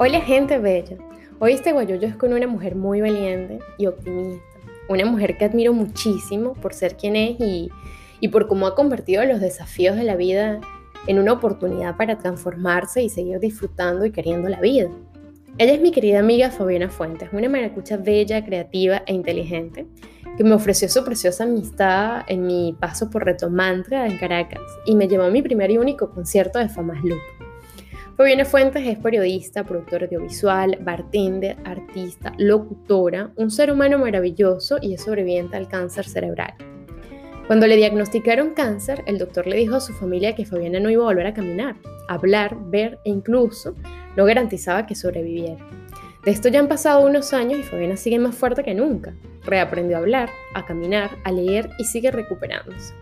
Hola gente bella. Hoy este guayoyo es con una mujer muy valiente y optimista. Una mujer que admiro muchísimo por ser quien es y, por cómo ha convertido los desafíos de la vida en una oportunidad para transformarse y seguir disfrutando y queriendo la vida. Ella es mi querida amiga Fabiana Fuentes, una maracucha bella, creativa e inteligente, que me ofreció su preciosa amistad en mi paso por Reto Mantra en Caracas y me llevó a mi primer y único concierto de Famas Loop. Fabiana Fuentes es periodista, productora audiovisual, bartender, artista, locutora, un ser humano maravilloso y es sobreviviente al cáncer cerebral. Cuando le diagnosticaron cáncer, el doctor le dijo a su familia que Fabiana no iba a volver a caminar, hablar, ver e incluso no garantizaba que sobreviviera. De esto ya han pasado unos años y Fabiana sigue más fuerte que nunca. Reaprendió a hablar, a caminar, a leer y sigue recuperándose.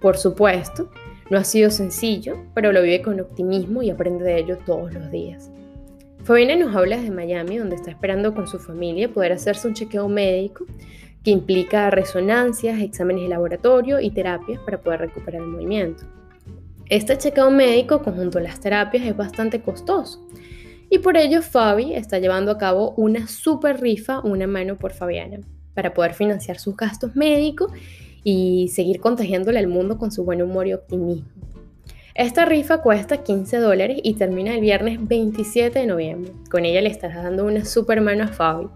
Por supuesto, no ha sido sencillo, pero lo vive con optimismo y aprende de ello todos los días. Fabiana nos habla desde Miami, donde está esperando con su familia poder hacerse un chequeo médico que implica resonancias, exámenes de laboratorio y terapias para poder recuperar el movimiento. Este chequeo médico conjunto a las terapias es bastante costoso y por ello Fabi está llevando a cabo una super rifa, una mano por Fabiana, para poder financiar sus gastos médicos y seguir contagiándole al mundo con su buen humor y optimismo. Esta rifa cuesta 15 dólares y termina el viernes 27 de noviembre. Con ella le estarás dando una super mano a Fabi.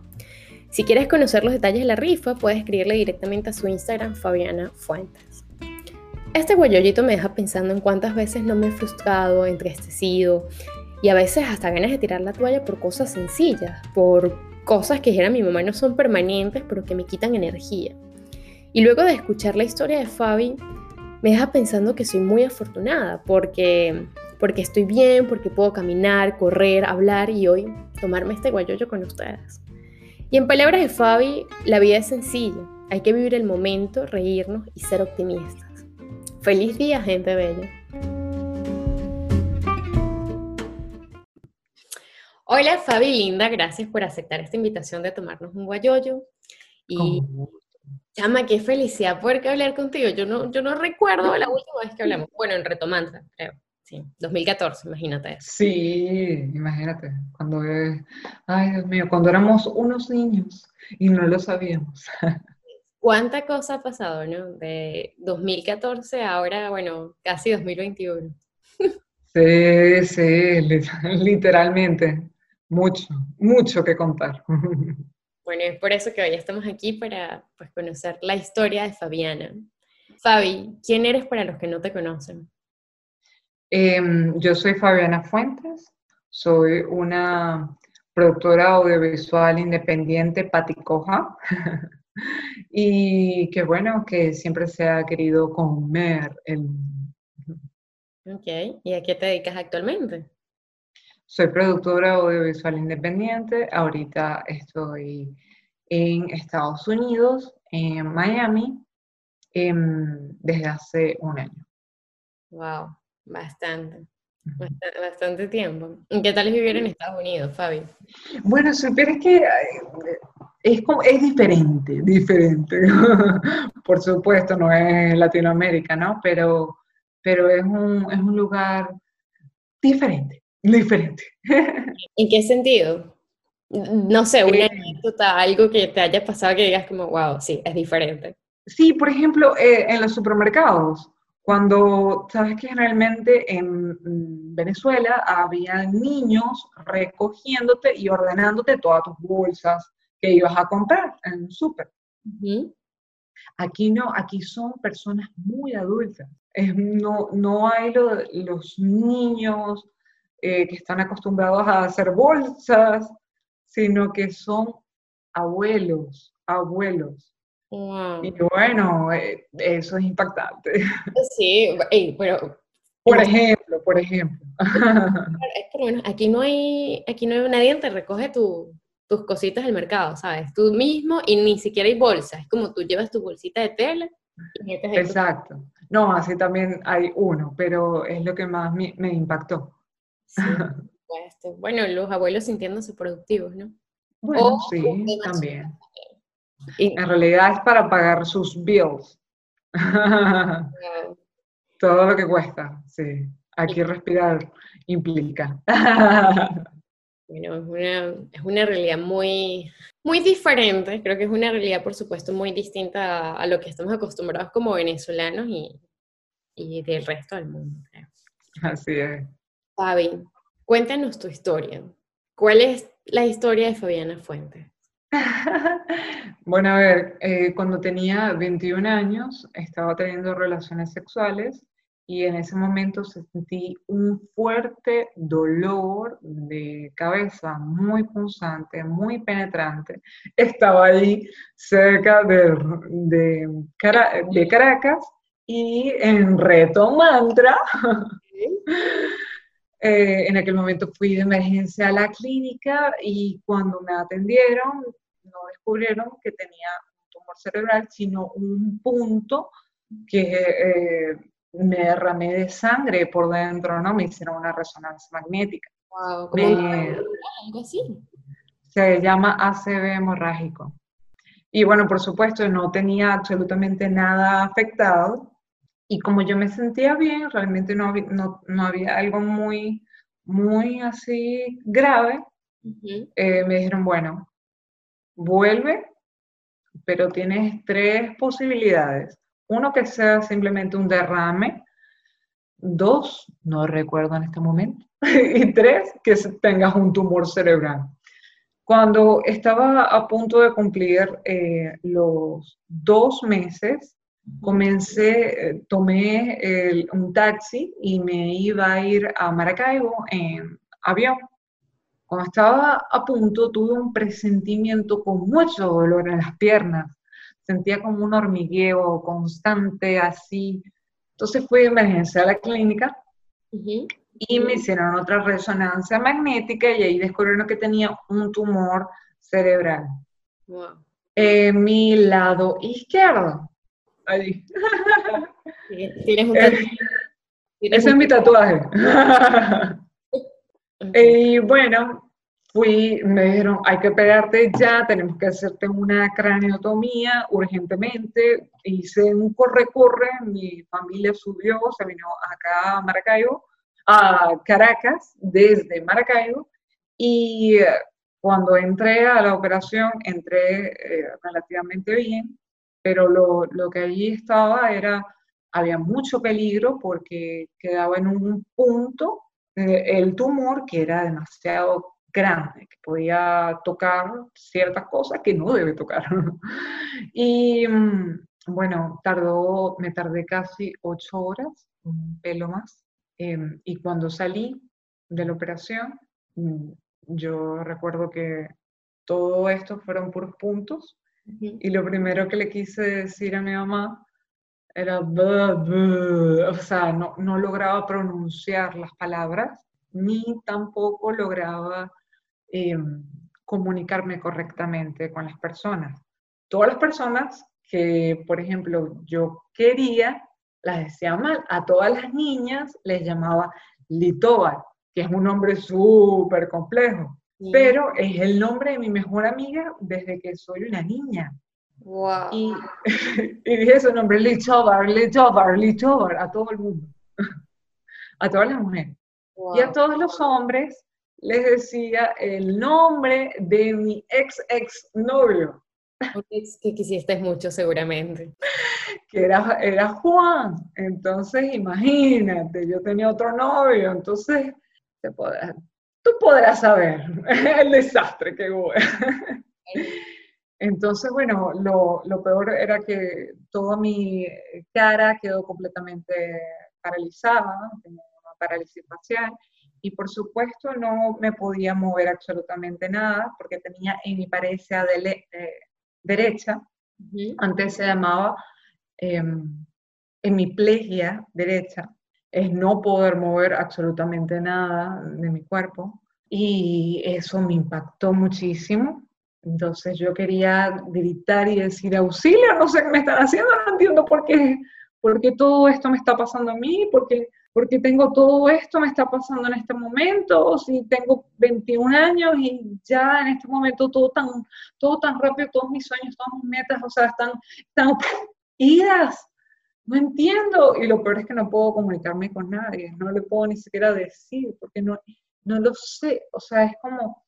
Si quieres conocer los detalles de la rifa, puedes escribirle directamente a su Instagram, Fabiana Fuentes. Este guayollito me deja pensando en cuántas veces no me he frustrado, entristecido y a veces hasta ganas de tirar la toalla por cosas sencillas, por cosas que dijera mi mamá no son permanentes, pero que me quitan energía. Y luego de escuchar la historia de Fabi, me deja pensando que soy muy afortunada porque, porque estoy bien, porque puedo caminar, correr, hablar y hoy tomarme este guayoyo con ustedes. Y en palabras de Fabi, la vida es sencilla. Hay que vivir el momento, reírnos y ser optimistas. Feliz día, gente bella. Hola Fabi linda, gracias por aceptar esta invitación de tomarnos un guayoyo. Y Chama, qué felicidad poder hablar contigo. Yo no, yo no recuerdo la última vez que hablamos. Bueno, en Retomando, creo. Sí, 2014, imagínate. Sí, imagínate. Cuando, ay Dios mío, cuando éramos unos niños y no lo sabíamos. ¿Cuánta cosa ha pasado, no? De 2014 a ahora, bueno, casi 2021. Sí, sí, literalmente. Mucho, mucho que contar. Bueno, es por eso que hoy estamos aquí para pues, conocer la historia de Fabiana. Fabi, ¿quién eres para los que no te conocen? Em, yo soy Fabiana Fuentes, soy una productora audiovisual independiente paticoja y que bueno, que siempre se ha querido comer el... Ok, ¿y a qué te dedicas actualmente? Soy productora audiovisual independiente. Ahorita estoy en Estados Unidos, en Miami, em, desde hace un año. Wow, bastante. Bastante, tiempo. ¿Qué tal es vivir en Estados Unidos, Fabi? Bueno, supieras que es, como, es diferente, diferente. Por supuesto, no es Latinoamérica, ¿no? Pero, pero es, un, es un lugar diferente diferente. ¿En qué sentido? No sé, una eh, anécdota, algo que te haya pasado que digas como, wow, sí, es diferente. Sí, por ejemplo, eh, en los supermercados, cuando, sabes que generalmente en Venezuela había niños recogiéndote y ordenándote todas tus bolsas que ibas a comprar en súper. Aquí no, aquí son personas muy adultas. no, no hay los niños eh, que están acostumbrados a hacer bolsas, sino que son abuelos, abuelos. Y bueno, eh, eso es impactante. Sí, pero... Por ejemplo, por ejemplo. aquí no hay, aquí no hay nadie que te recoge tus cositas del mercado, ¿sabes? Tú mismo y ni siquiera hay bolsas, es como tú llevas tu bolsita de tela. Exacto. No, así también hay uno, pero es lo que más me impactó. Bueno, los abuelos sintiéndose productivos, ¿no? Bueno, sí, también. En realidad es para pagar sus bills. Todo lo que cuesta, sí. Aquí respirar implica. Bueno, es una, es una realidad muy, muy diferente, creo que es una realidad, por supuesto, muy distinta a, lo que estamos acostumbrados como venezolanos y, y del resto del mundo, creo. Así es. Fabi, cuéntanos tu historia. ¿Cuál es la historia de Fabiana Fuentes? bueno, a ver, eh, cuando tenía 21 años estaba teniendo relaciones sexuales y en ese momento sentí un fuerte dolor de cabeza muy punzante, muy penetrante. Estaba ahí cerca de, de, de Caracas y en Reto Mantra. Eh, en aquel momento fui de emergencia a la clínica y cuando me atendieron no descubrieron que tenía un tumor cerebral, sino un punto que eh, me derramé de sangre por dentro, ¿no? Me hicieron una resonancia magnética. Wow, algo así. Se llama ACV hemorrágico. Y bueno, por supuesto, no tenía absolutamente nada afectado. Y como yo me sentía bien, realmente no había, no, había algo muy, muy así grave, eh, me dijeron, bueno, vuelve, pero tienes tres posibilidades. Uno, que sea simplemente un derrame. Dos, no recuerdo en este momento. y tres, que tengas un tumor cerebral. Cuando estaba a punto de cumplir eh, los dos meses, comencé, eh, tomé un taxi y me iba a ir a Maracaibo en avión. Cuando estaba a punto, tuve un presentimiento con mucho dolor en las piernas sentía como un hormigueo constante, así. Entonces fui de emergencia a la clínica y me hicieron otra resonancia magnética y ahí descubrieron que tenía un tumor cerebral. En mi lado izquierdo. Allí. ¿Tienes un eh, Ese es mi tatuaje. y bueno, fui, me dijeron, hay que pegarte ya, tenemos que hacerte una craneotomía urgentemente. Hice un corre-corre, mi familia subió, se vino acá a Maracaibo, a Caracas, desde Maracaibo, y eh, cuando entré a la operación, entré eh, relativamente bien, pero lo, lo, que allí estaba era, había mucho peligro porque quedaba en un punto eh, el tumor que era demasiado grande, que podía tocar ciertas cosas que no debe tocar. y mm, bueno, tardó, me tardé casi ocho horas, un pelo más, em, y cuando salí de la operación, mm, yo recuerdo que todo esto fueron puros puntos, y lo primero que le quise decir a mi mamá era, o sea, no, no lograba pronunciar las palabras, ni tampoco lograba Em, comunicarme correctamente con las personas. Todas las personas que, por ejemplo, yo quería, las decía mal. A todas las niñas les llamaba Litobar, que es un nombre súper complejo, pero es el nombre de mi mejor amiga desde que soy una niña. Y, y, dije ese nombre, Litobar, Litobar, Litobar, a todo el mundo, a todas las mujeres. Y a todos los hombres les decía el nombre de mi ex ex novio. que quisiste mucho seguramente. Que era, era Juan. Entonces, imagínate, yo tenía otro novio, entonces tú podrás saber el desastre que hubo. Entonces, bueno, lo, lo, peor era que toda mi cara quedó completamente paralizada, tenía una parálisis facial, y por supuesto no me podía mover absolutamente nada porque tenía en mi de derecha, antes se llamaba eh, hemiplegia derecha, es no poder mover absolutamente nada de mi cuerpo y eso me impactó muchísimo. Entonces yo quería gritar y decir auxilio, no sé qué me están haciendo, no entiendo por qué, por qué todo esto me está pasando a mí, porque porque tengo todo esto, me está pasando en este momento, o si tengo 21 años y ya en este momento todo tan, todo tan rápido, todos mis sueños, todas mis metas, o sea, están, están idas, no entiendo, y lo peor es que no puedo comunicarme con nadie, no le puedo ni siquiera decir, porque no, no lo sé, o sea, es como,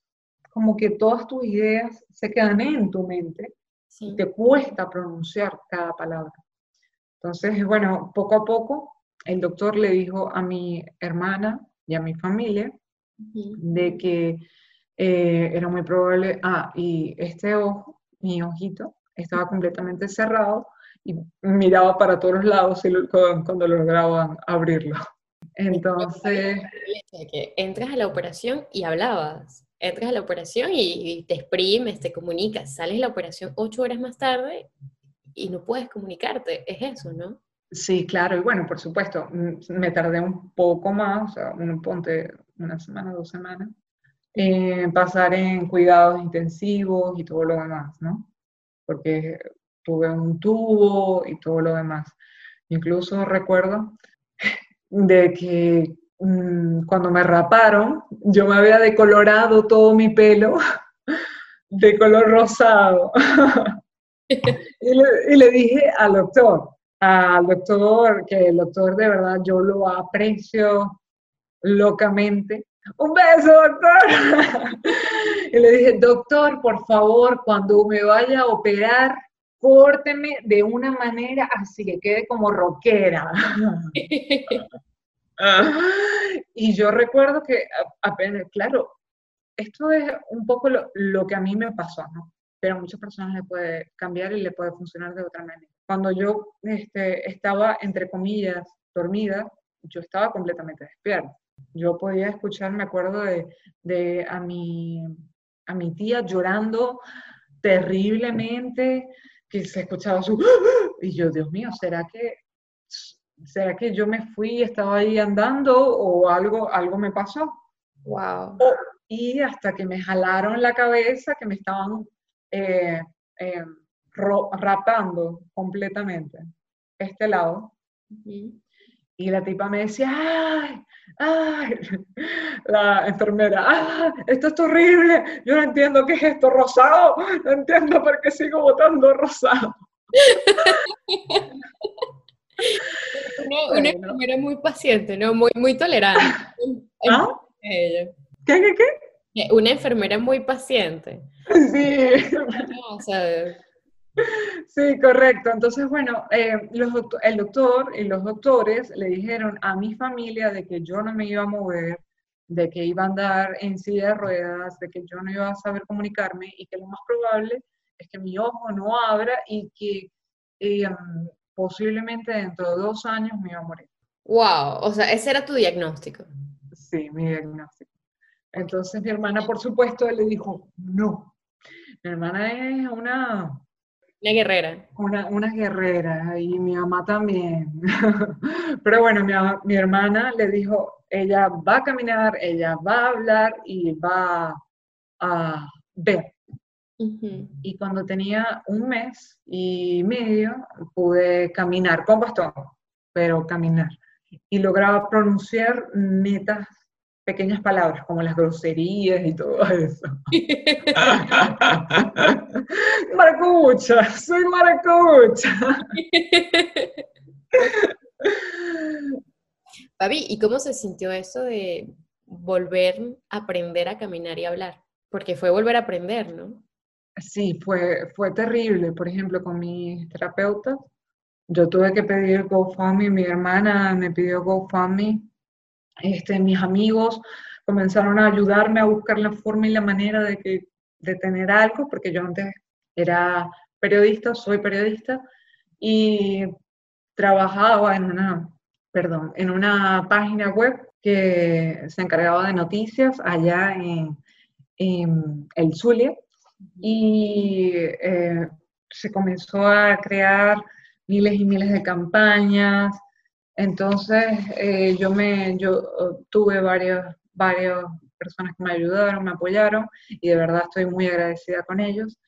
como que todas tus ideas se quedan en tu mente y te cuesta pronunciar cada palabra. Entonces, bueno, poco a poco el doctor le dijo a mi hermana y a mi familia de que eh, era muy probable, ah, y este ojo, mi ojito, estaba completamente cerrado y miraba para todos lados cuando lograban abrirlo. Entonces... Que entras a la operación y hablabas, entras a la operación y, te exprimes, te comunicas, sales de la operación ocho horas más tarde y no puedes comunicarte, es eso, ¿no? Sí, claro, y bueno, por supuesto, me tardé un poco más, o sea, un, ponte una semana, dos semanas, en pasar en cuidados intensivos y todo lo demás, ¿no? Porque tuve un tubo y todo lo demás. Incluso recuerdo de que mm, cuando me raparon, yo me había decolorado todo mi pelo de color rosado. y, le, dije al doctor, al doctor, que el doctor de verdad yo lo aprecio locamente. Un beso, doctor. y le dije, doctor, por favor, cuando me vaya a operar, córteme de una manera así que quede como rockera. y yo recuerdo que apenas, claro, esto es un poco lo, lo, que a mí me pasó, ¿no? Pero a muchas personas le puede cambiar y le puede funcionar de otra manera. Cuando yo este, estaba, entre comillas, dormida, yo estaba completamente despierta. Yo podía escuchar, me acuerdo de, de a, mi, a mi tía llorando terriblemente, que se escuchaba su... Y yo, Dios mío, ¿será que, ¿será que yo me fui y estaba ahí andando o algo, algo me pasó? Wow. Y hasta que me jalaron la cabeza, que me estaban eh, eh, rapando completamente este lado. Y la tipa me decía, ¡ay! ¡ay! La enfermera, ¡ay! Esto es horrible, yo no entiendo qué es esto rosado, no entiendo por qué sigo votando rosado. una, enfermera muy paciente, ¿no? Muy, muy tolerante. ¿Ah? ¿Qué, qué, qué? Una enfermera muy paciente. Sí. o sea, Sí, correcto. Entonces, bueno, eh, el doctor y los doctores le dijeron a mi familia de que yo no me iba a mover, de que iba a andar en silla de ruedas, de que yo no iba a saber comunicarme y que lo más probable es que mi ojo no abra y que eh, posiblemente dentro de dos años me iba a morir. Wow, o sea, ese era tu diagnóstico. Sí, mi diagnóstico. Entonces mi hermana, por supuesto, le dijo, no. Mi hermana es una una guerrera. Una, una guerrera y mi mamá también. Pero bueno, mi, mi, hermana le dijo, ella va a caminar, ella va a hablar y va a ver. Y cuando tenía un mes y medio pude caminar con bastón, pero caminar. Y lograba pronunciar netas pequeñas palabras como las groserías y todo eso. maracucha, soy maracucha. Fabi, ¿y cómo se sintió eso de volver a aprender a caminar y hablar? Porque fue volver a aprender, ¿no? Sí, fue, fue terrible. Por ejemplo, con mis terapeutas, yo tuve que pedir GoFundMe, mi hermana me pidió GoFundMe este, mis amigos comenzaron a ayudarme a buscar la forma y la manera de, que, de tener algo, porque yo antes era periodista, soy periodista, y trabajaba en una, perdón, en una página web que se encargaba de noticias allá en, el Zulia, y eh, se comenzó a crear miles y miles de campañas, entonces, eh, yo, me, yo uh, tuve varias, varias personas que me ayudaron, me apoyaron y de verdad estoy muy agradecida con ellos.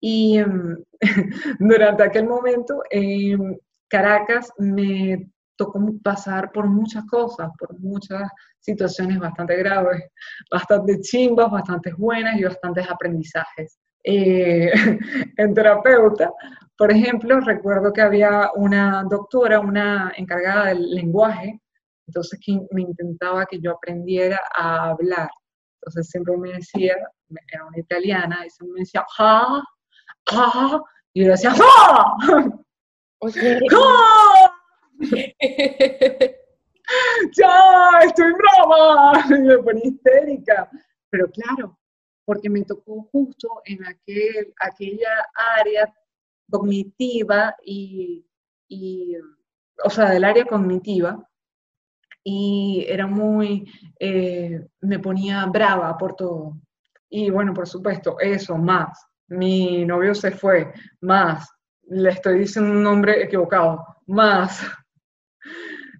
Y em, durante aquel momento en Caracas me tocó pasar por muchas cosas, por muchas situaciones bastante graves, bastante chimbas, bastante buenas y bastantes aprendizajes. Eh, en terapeuta, por ejemplo, recuerdo que había una doctora, una encargada del lenguaje, entonces que me intentaba que yo aprendiera a hablar. Entonces siempre me decía, era una italiana, y siempre me decía, ja, ja, y yo decía, ja, ja, ya, estoy brava, y me ponía histérica. Pero claro, porque me tocó justo en aquel, aquella área cognitiva y, y, o sea, del área cognitiva, y era muy, eh, me ponía brava por todo. Y bueno, por supuesto, eso, más. Mi novio se fue, más. Le estoy diciendo un nombre equivocado, más.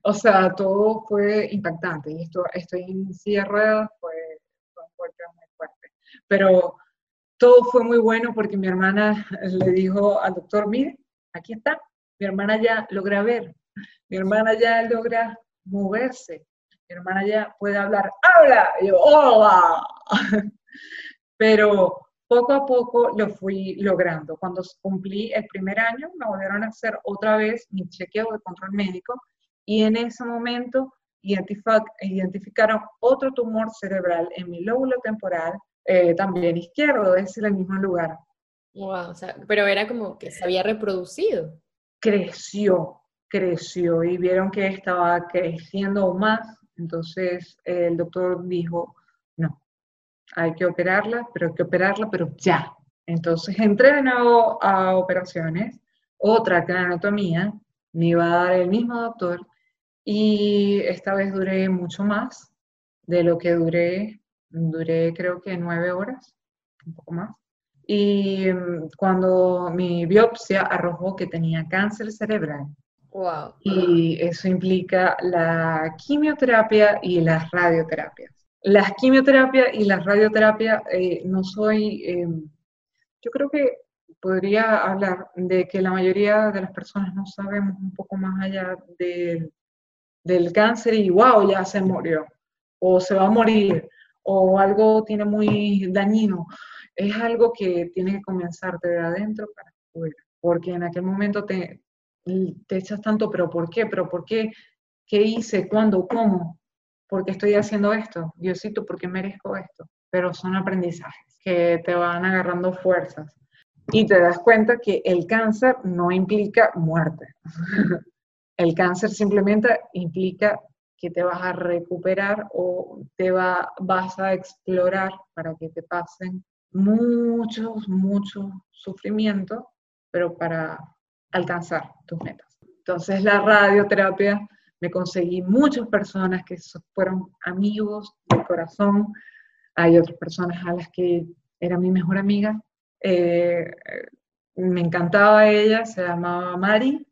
O sea, todo fue impactante. Y esto, estoy en fue, fue fuerte, muy fuerte. Pero todo fue muy bueno porque mi hermana le dijo al doctor, mire, aquí está, mi hermana ya logra ver, mi hermana ya logra moverse, mi hermana ya puede hablar, habla, yo, hola. Pero poco a poco lo fui logrando. Cuando cumplí el primer año, me volvieron a hacer otra vez mi chequeo de control médico y en ese momento identificaron otro tumor cerebral en mi lóbulo temporal, eh, también izquierdo, es en el mismo lugar. Wow, o sea, pero era como que se había reproducido. Creció, creció y vieron que estaba creciendo más, entonces el doctor dijo, no, hay que operarla, pero hay que operarla, pero ya. Entonces entré de nuevo a operaciones, otra cranotomía, me iba a dar el mismo doctor y esta vez duré mucho más de lo que duré duré creo que nueve horas, un poco más. Y mm, cuando mi biopsia arrojó que tenía cáncer cerebral. Wow. Y eso implica la quimioterapia y las radioterapias. Las quimioterapias y las radioterapias, eh, no soy, em, yo creo que podría hablar de que la mayoría de las personas no sabemos un poco más allá del cáncer y wow, ya se murió o se va a morir o algo tiene muy dañino, es algo que tiene que comenzarte de adentro para afuera, porque en aquel momento te, te echas tanto, pero ¿por qué? ¿Pero por qué? ¿Qué hice? ¿Cuándo? ¿Cómo? ¿Por qué estoy haciendo esto? Diosito, ¿por qué merezco esto? Pero son aprendizajes que te van agarrando fuerzas y te das cuenta que el cáncer no implica muerte. el cáncer simplemente implica que te vas a recuperar o te va, vas a explorar para que te pasen muchos, muchos sufrimientos, pero para alcanzar tus metas. Entonces la radioterapia, me conseguí muchas personas que fueron amigos del corazón, hay otras personas a las que era mi mejor amiga, eh, me encantaba ella, se llamaba Mari,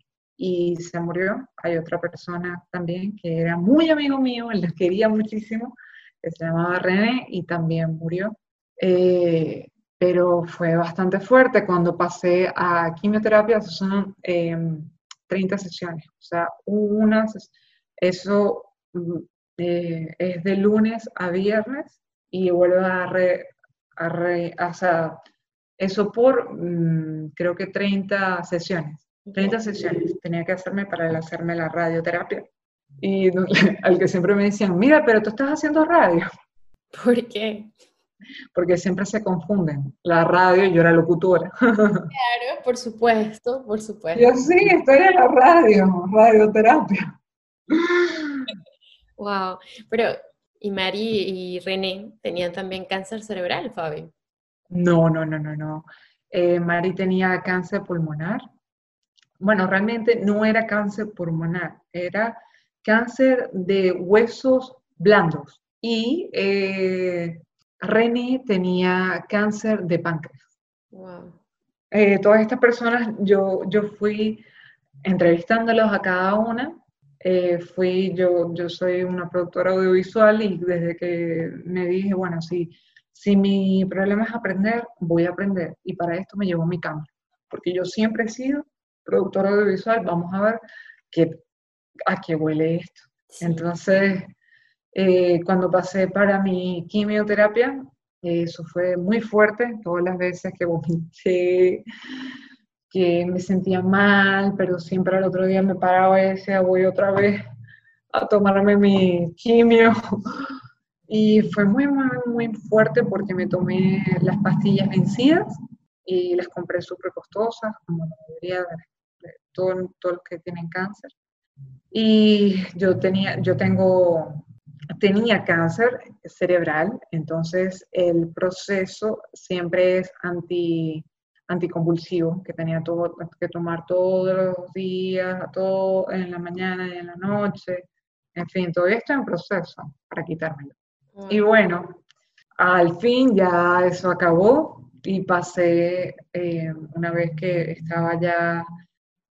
y se murió. Hay otra persona también que era muy amigo mío, él la quería muchísimo, que se llamaba René y también murió. Eh, pero fue bastante fuerte cuando pasé a quimioterapia, son 30 em, sesiones, o sea, unas, eso mm, eh, es de lunes a viernes y vuelvo a, re, a, re, o sea, eso por mm, creo que 30 sesiones. 30 sesiones tenía que hacerme para hacerme la radioterapia. Y al que siempre me decían, mira, pero tú estás haciendo radio. ¿Por qué? Porque siempre se confunden. La radio, yo era locutora. Claro, por supuesto, por supuesto. Yo sí, estoy en la radio, radioterapia. Wow, pero ¿y Mari y René tenían también cáncer cerebral, Fabi? No, no, no, no, no. Eh, Mari tenía cáncer pulmonar bueno, realmente no era cáncer pulmonar, era cáncer de huesos blandos. Y eh, René tenía cáncer de páncreas. Wow. Eh, todas estas personas, yo, yo fui entrevistándolos a cada una. Eh, fui, yo, yo soy una productora audiovisual y desde que me dije, bueno, si, si mi problema es aprender, voy a aprender. Y para esto me llevó mi cámara, porque yo siempre he sido productor audiovisual, vamos a ver qué, a qué huele esto. Entonces, eh, cuando pasé para mi quimioterapia, eso fue muy fuerte, todas las veces que vomité, que me sentía mal, pero siempre al otro día me paraba y decía, voy otra vez a tomarme mi quimio. Y fue muy, muy, muy fuerte porque me tomé las pastillas vencidas y las compré súper costosas, como la mayoría de, todos los que tienen cáncer. Y yo tenía, yo tengo, tenía cáncer cerebral, entonces el proceso siempre es anti, anticonvulsivo, que tenía todo, que tomar todos los días, todo en la mañana y en la noche, en fin, todo esto en proceso para quitármelo. Y bueno, al fin ya eso acabó y pasé, eh, una vez que estaba ya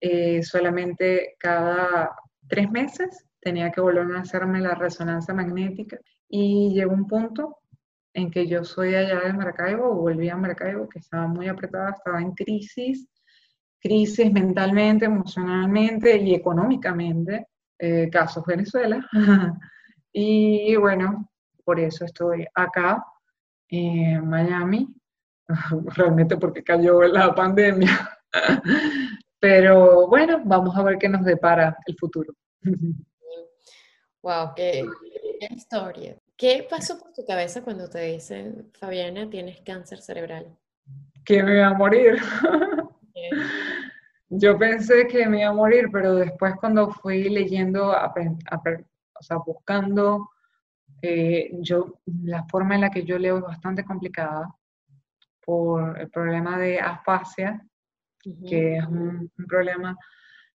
eh, solamente cada tres meses, tenía que volver a hacerme la resonancia magnética y llegó un punto en que yo soy allá de Maracaibo, volví a Maracaibo, que estaba muy apretada, estaba en crisis, crisis mentalmente, emocionalmente y económicamente, eh, casos Venezuela. y bueno, por eso estoy acá en Miami, realmente porque cayó la pandemia. Pero bueno, vamos a ver qué nos depara el futuro. Wow, qué, historia. ¿Qué pasó por tu cabeza cuando te dicen, Fabiana, tienes cáncer cerebral? Que me iba a morir. Yo pensé que me iba a morir, pero después cuando fui leyendo, o sea, buscando eh, yo, la forma en la que yo leo es bastante complicada por el problema de que es un, problema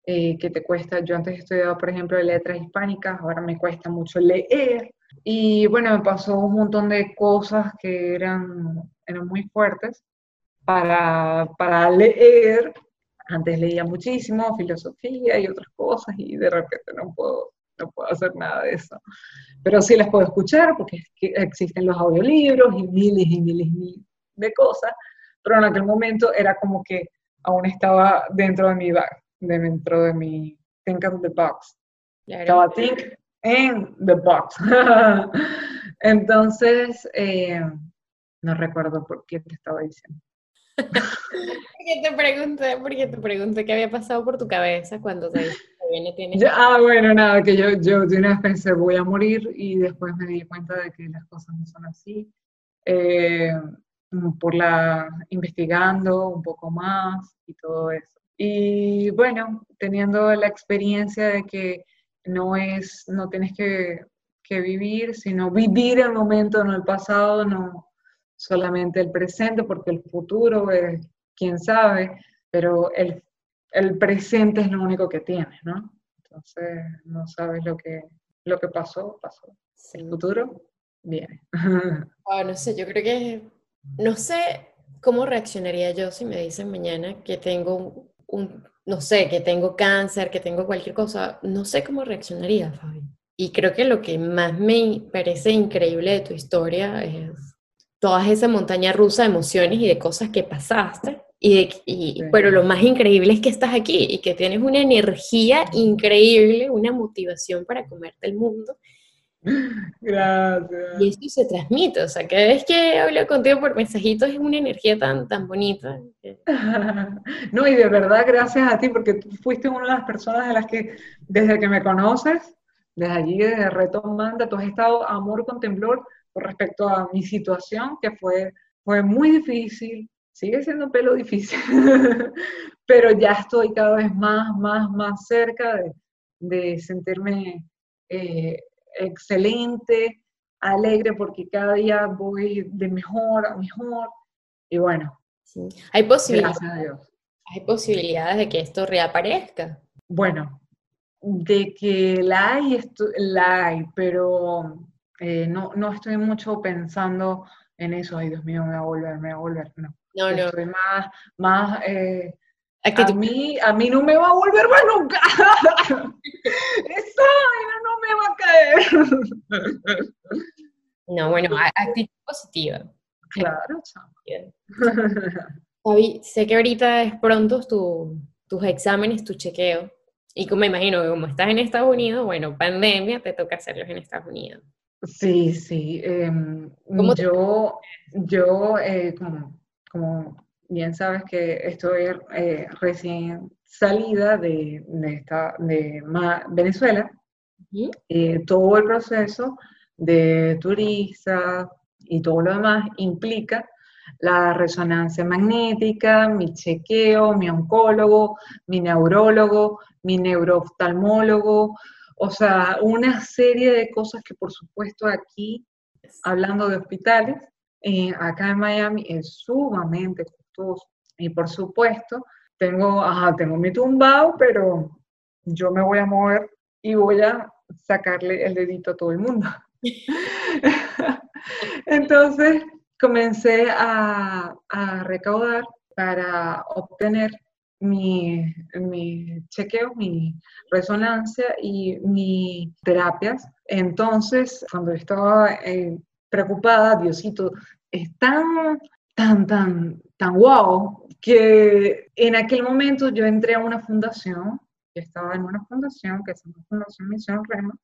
eh, que te cuesta. Yo antes he estudiado, por ejemplo, letras hispánicas, ahora me cuesta mucho leer. Y bueno, me pasó un montón de cosas que eran, eran muy fuertes para, para leer. Antes leía muchísimo filosofía y otras cosas y de repente no puedo no puedo hacer nada de eso. Pero sí las puedo escuchar porque existen los audiolibros y miles y miles y miles de cosas, pero en aquel momento era como que aún estaba dentro de mi dentro de mi think of the box. Estaba think in the box. Entonces, eh, no recuerdo por qué te estaba diciendo. porque te pregunté, porque te pregunté qué había pasado por tu cabeza cuando te ah, bueno, nada, que yo, yo de una vez pensé, voy a morir y después me di cuenta de que las cosas no son así. Eh, por la, investigando un poco más y todo eso. Y bueno, teniendo la experiencia de que no es, no tienes que, que vivir, sino vivir el momento, no el pasado, no solamente el presente, porque el futuro es, quién sabe, pero el el presente es lo único que tienes, ¿no? Entonces no sabes lo que, lo que pasó, pasó. El futuro viene. Ah, no sé, yo creo que, no sé cómo reaccionaría yo si me dicen mañana que tengo un, no sé, que tengo cáncer, que tengo cualquier cosa, no sé cómo reaccionaría, Fabi. Y creo que lo que más me parece increíble de tu historia es toda esa montaña rusa de emociones y de cosas que pasaste y, Pero lo más increíble es que estás aquí y que tienes una energía increíble, una motivación para comerte el mundo. Gracias. Y esto se transmite, o sea, cada vez que hablo contigo por mensajitos es una energía tan, tan bonita. No, y de verdad gracias a ti, porque tú fuiste una de las personas de las que, desde que me conoces, desde allí, desde Retomanda, tú has estado amor con temblor con respecto a mi situación, que fue, fue muy difícil, sigue siendo un pelo difícil, pero ya estoy cada vez más, más, más cerca de, sentirme eh, excelente, alegre, porque cada día voy de mejor a mejor. Y bueno, hay posibilidades. Hay posibilidades de que esto reaparezca. Bueno, de que la hay, la hay, pero eh, no, no estoy mucho pensando en eso, ay Dios mío, me va a volver, me va a volver, no. No, no. Estoy más, más eh, a, mí, a mí no me va a volver más nunca. Esa no me va a caer. No, bueno, actitud positiva. Claro, Fabi, sé que ahorita es pronto tu, tus exámenes, tu chequeo. Y como me imagino que como estás en Estados Unidos, bueno, pandemia, te toca hacerlos en Estados Unidos. Sí, sí. Em, yo, yo eh, como como bien sabes que estoy eh, recién salida de, esta, de Venezuela. Eh, todo el proceso de turista y todo lo demás implica la resonancia magnética, mi chequeo, mi oncólogo, mi neurólogo, mi neurooftalmólogo, o sea, una serie de cosas que por supuesto aquí, hablando de hospitales, eh, acá en Miami es sumamente Y por supuesto, tengo, ajá, tengo mi tumbao, pero yo me voy a mover y voy a sacarle el dedito a todo el mundo. Entonces comencé a, recaudar para obtener mi, mi chequeo, mi resonancia y mis terapias. Entonces, cuando estaba eh, preocupada, Diosito, es tan, tan, tan, tan guau que en aquel momento yo entré a una fundación, yo estaba en una fundación que se llama Fundación Misión Rema,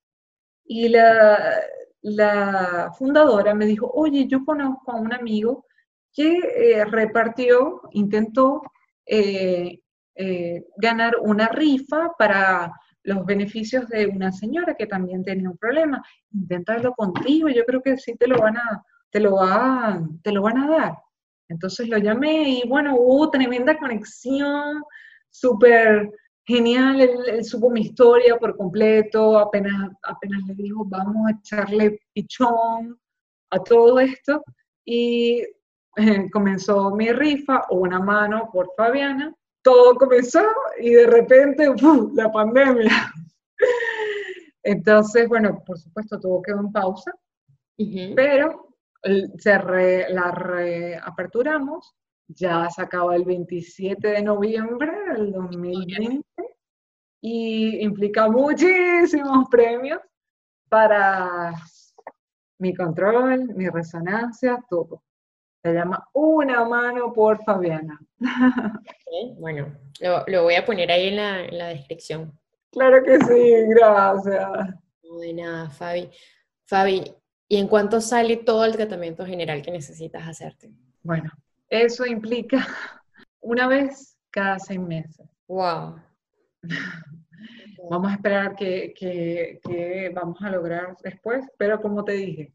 y la, la fundadora me dijo, oye, yo conozco a un amigo que eh, repartió, intentó eh, eh, ganar una rifa para los beneficios de una señora que también tenía un problema. Inténtalo contigo, yo creo que sí te lo van a, te lo, va, te lo van a dar. Entonces lo llamé y bueno, hubo tremenda conexión, súper genial, él, supo mi historia por completo, apenas, apenas le dijo, vamos a echarle pichón a todo esto, y eh, comenzó mi rifa, o una mano por Fabiana, todo comenzó y de repente, la pandemia. Entonces, bueno, por supuesto, todo quedó en pausa, pero se la reaperturamos ya se acaba el 27 de noviembre del 2020 y implica muchísimos premios para mi control, mi resonancia, todo. Se llama Una mano por Fabiana. bueno, lo, voy a poner ahí en la, en la, descripción. Claro que sí, gracias. de nada, Fabi. Fabi, ¿y en cuánto sale todo el tratamiento general que necesitas hacerte? Bueno, eso implica una vez cada seis meses. Wow. Vamos a esperar que, vamos a lograr después, pero como te dije,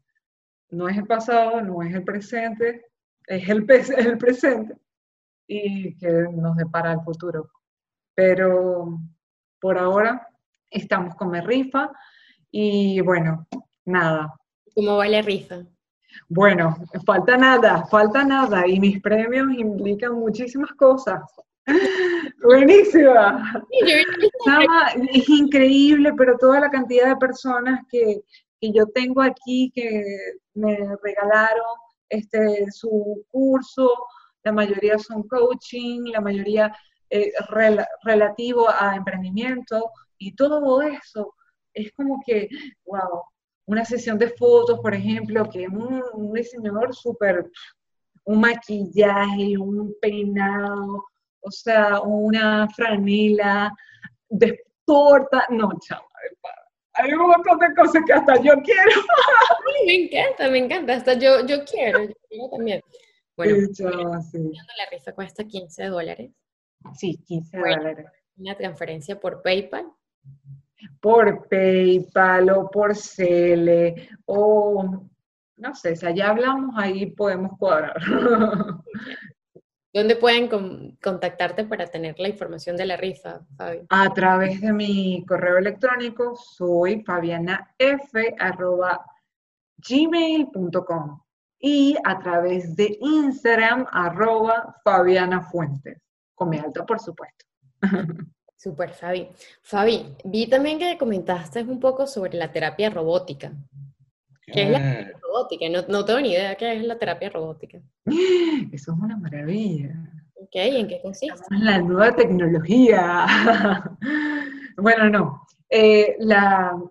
no es el pasado, no es el presente, es el, el presente y que nos depara el futuro. Pero por ahora estamos con mi rifa y bueno, nada. ¿Cómo va la rifa? Bueno, falta nada, falta nada y mis premios implican muchísimas cosas. Buenísima. es increíble, pero toda la cantidad de personas que, yo tengo aquí que me regalaron este, su curso, la mayoría son coaching, la mayoría eh, relativo a emprendimiento y todo eso es como que, wow, una sesión de fotos, por ejemplo, que un, un diseñador súper, un maquillaje, un peinado, o sea, una franela, de torta, no, chaval, hay un montón de cosas que hasta yo quiero. me encanta, me encanta, hasta yo, yo quiero, yo quiero también. Bueno, la rifa cuesta 15 dólares. Sí, 15 dólares. Una transferencia por PayPal por PayPal o por Cele o no sé, si allá hablamos, ahí podemos cuadrar. ¿Dónde pueden contactarte para tener la información de la rifa, Fabi? A través de mi correo electrónico, soy fabianaf.gmail.com y a través de Instagram, arroba Fabiana Fuentes, con mi alta, por supuesto. Super, Fabi. Fabi, vi también que comentaste un poco sobre la terapia robótica. ¿Qué es la terapia robótica? No, tengo ni idea qué es la terapia robótica. Eso es una maravilla. Ok, ¿en qué consiste? La nueva tecnología. bueno, no. Eh,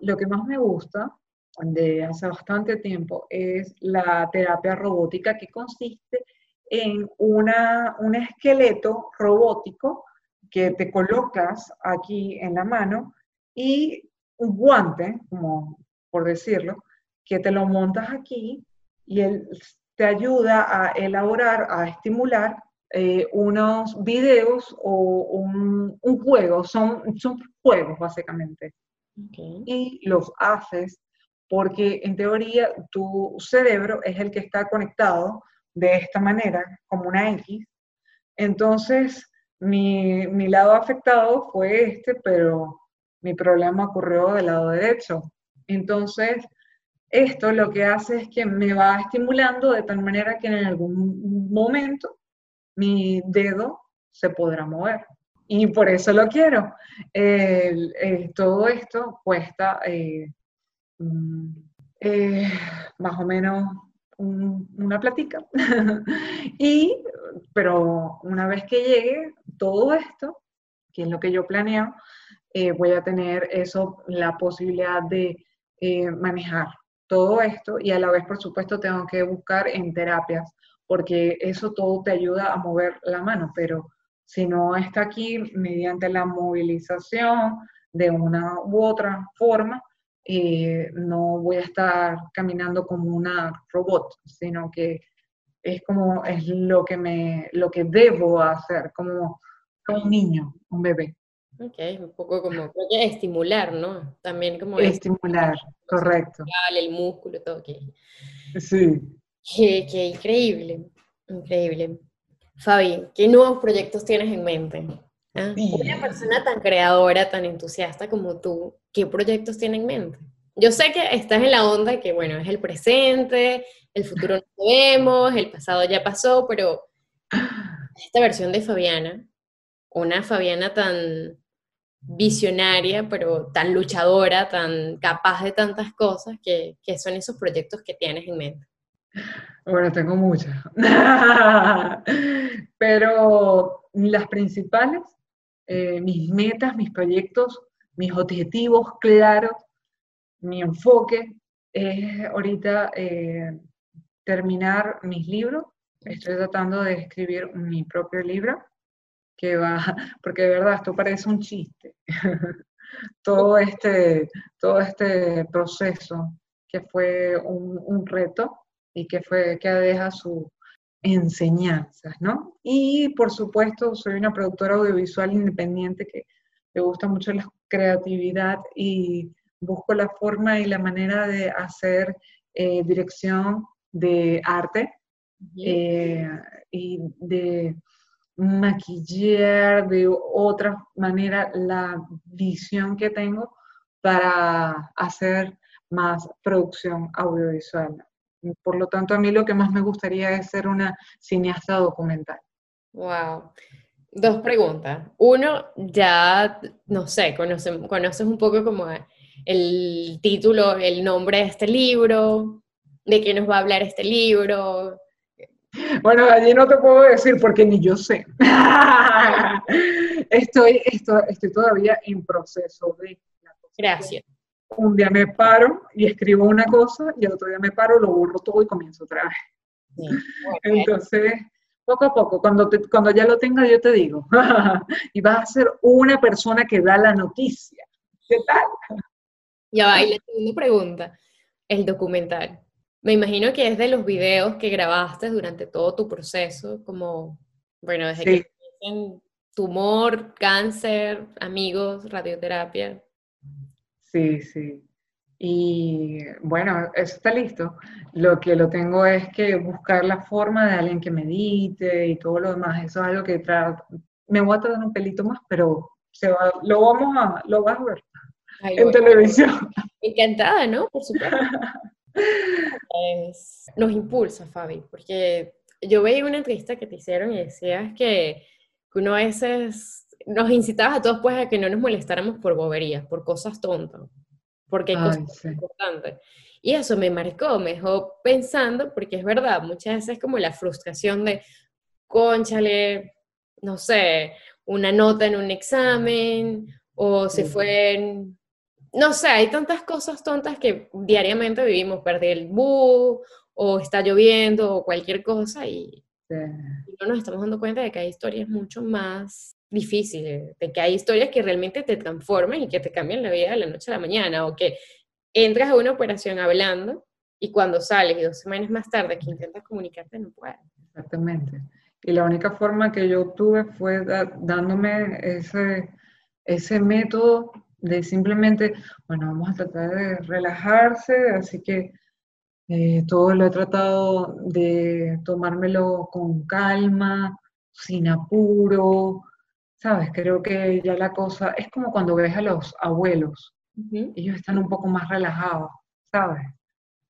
lo que más me gusta de hace bastante tiempo es la terapia robótica que consiste en una, un esqueleto robótico que te colocas aquí en la mano y un guante, como por decirlo, que te lo montas aquí y él te ayuda a elaborar, a estimular eh, unos videos o un, juego, son, son juegos básicamente. y los haces porque en teoría tu cerebro es el que está conectado de esta manera, como una X. Entonces, mi, mi lado afectado fue este, pero mi problema ocurrió del lado derecho. Entonces, esto lo que hace es que me va estimulando de tal manera que en algún momento mi dedo se podrá mover. Y por eso lo quiero. todo esto cuesta eh, eh, más o menos una platica. y, pero una vez que llegue todo esto, que es lo que yo planeo, eh, voy a tener eso, la posibilidad de manejar todo esto y a la vez, por supuesto, tengo que buscar en terapias, porque eso todo te ayuda a mover la mano, pero si no está aquí mediante la movilización de una u otra forma, eh, no voy a estar caminando como una robot, sino que es como es lo que me lo que debo hacer como, un niño, un bebé. Ok, un poco como, creo que estimular, ¿no? También como... Estimular, correcto. El músculo, todo. Que, sí. Qué, increíble, increíble. Fabi, ¿qué nuevos proyectos tienes en mente? ¿Ah? Una persona tan creadora, tan entusiasta como tú, ¿qué proyectos tienes en mente? Yo sé que estás en la onda que, bueno, es el presente, el futuro no sabemos, el pasado ya pasó, pero esta versión de Fabiana, una Fabiana tan visionaria, pero tan luchadora, tan capaz de tantas cosas, que, son esos proyectos que tienes en mente? Bueno, tengo muchas, pero las principales, eh, mis metas, mis proyectos, mis objetivos claros, mi enfoque es ahorita eh, terminar mis libros. Estoy tratando de escribir mi propio libro que va, porque de verdad esto parece un chiste. todo, este, todo este proceso que fue un, reto y que, fue, que deja sus enseñanzas, ¿no? Y por supuesto soy una productora audiovisual independiente que me gusta mucho la creatividad y busco la forma y la manera de hacer eh, dirección de arte eh, y de maquillar de otra manera la visión que tengo para hacer más producción audiovisual. Por lo tanto, a mí lo que más me gustaría es ser una cineasta documental. Wow. Dos preguntas. Uno, ya, no sé, conoces, conoces un poco como el título, el nombre de este libro, de qué nos va a hablar este libro, bueno, allí no te puedo decir porque ni yo sé. estoy, estoy, estoy todavía en proceso de... Gracias. Un día me paro y escribo una cosa y el otro día me paro, lo borro todo y comienzo otra vez. Entonces, poco a poco, cuando, cuando ya lo tenga, yo te digo. y vas a ser una persona que da la noticia. ¿Qué tal? Ya va, y la segunda pregunta, el documental. Me imagino que es de los videos que grabaste durante todo tu proceso, como, bueno, desde que dicen tumor, cáncer, amigos, radioterapia. Sí, sí. Y bueno, eso está listo. Lo que lo tengo es que buscar la forma de alguien que medite y todo lo demás. Eso es algo que me voy a tardar un pelito más, pero se va, lo vamos a, lo vas a ver en televisión. Encantada, ¿no? Por supuesto. nos impulsa, Fabi, porque yo veía una entrevista que te hicieron y decías que, uno a veces nos incitabas a todos pues a que no nos molestáramos por boberías, por cosas tontas, porque hay cosas importantes. Y eso me marcó, me dejó pensando, porque es verdad, muchas veces como la frustración de, conchale, no sé, una nota en un examen, o se fue no sé, hay tantas cosas tontas que diariamente vivimos, perder el bus, o está lloviendo, o cualquier cosa, y, no nos estamos dando cuenta de que hay historias mucho más difíciles, de que hay historias que realmente te transforman y que te cambian la vida de la noche a la mañana, o que entras a una operación hablando y cuando sales y dos semanas más tarde que intentas comunicarte no puedes. Exactamente. Y la única forma que yo tuve fue dándome ese, ese método de simplemente, bueno, vamos a tratar de relajarse, así que eh, todo lo he tratado de tomármelo con calma, sin apuro, ¿sabes? Creo que ya la cosa es como cuando ves a los abuelos, ellos están un poco más relajados, ¿sabes?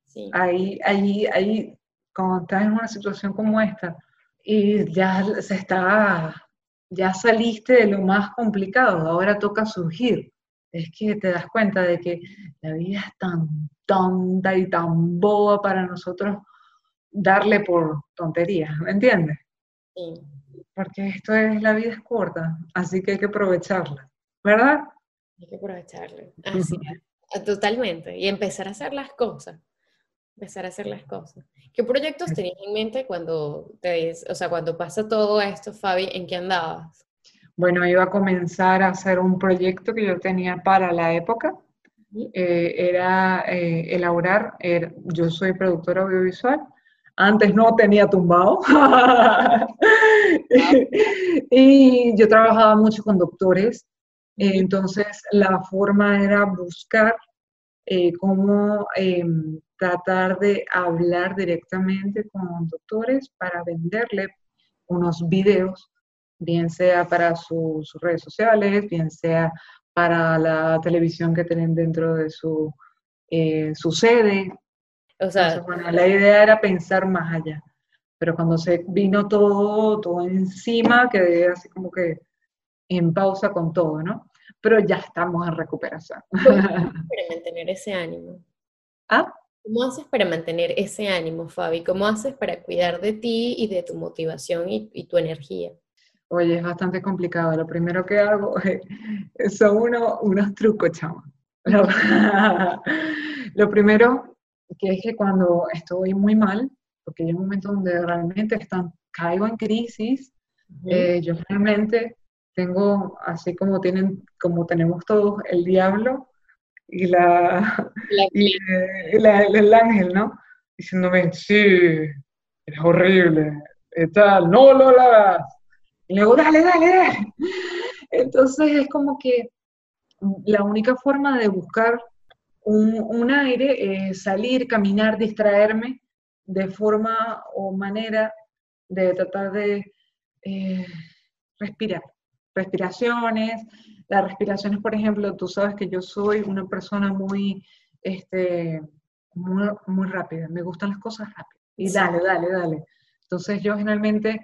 Sí. Ahí, ahí, ahí, cuando estás en una situación como esta y ya se está, ya saliste de lo más complicado, ahora toca surgir es que te das cuenta de que la vida es tan tonta y tan boba para nosotros darle por tonterías, ¿me entiendes? Sí. Porque esto es, la vida es corta, así que hay que aprovecharla, ¿verdad? Hay que aprovecharla, así totalmente, y empezar a hacer las cosas, empezar a hacer las cosas. ¿Qué proyectos tenías en mente cuando te, o sea, cuando pasa todo esto, Fabi, en qué andabas? Bueno, iba a comenzar a hacer un proyecto que yo tenía para la época. Eh, era eh, elaborar, yo soy productora audiovisual, antes no tenía tumbado, y yo trabajaba mucho con doctores, entonces la forma era buscar eh, cómo em, tratar de hablar directamente con doctores para venderle unos videos bien sea para sus redes sociales, bien sea para la televisión que tienen dentro de su, eh, su sede. O sea, bueno, la idea era pensar más allá, pero cuando se vino todo, todo encima, quedé así como que en pausa con todo, ¿no? Pero ya estamos en recuperación. ¿Cómo haces para mantener ese ánimo? ¿Ah? ¿Cómo haces para mantener ese ánimo, Fabi? ¿Cómo haces para cuidar de ti y de tu motivación y, y tu energía? Oye, es bastante complicado. Lo primero que hago son uno, unos trucos, chama. Lo, primero que es que cuando estoy muy mal, porque hay un momento donde realmente están, caigo en crisis, eh, yo realmente tengo, así como tienen, como tenemos todos, el diablo y la, y, el ángel, ¿no? Diciéndome, sí, es horrible, tal, no lo hagas y luego, dale, dale, dale. Entonces es como que la única forma de buscar un, aire es salir, caminar, distraerme de forma o manera de tratar de eh, respirar. Respiraciones, las respiraciones, por ejemplo, tú sabes que yo soy una persona muy, este, muy, muy rápida, me gustan las cosas rápidas. Y dale, dale, dale. Entonces yo generalmente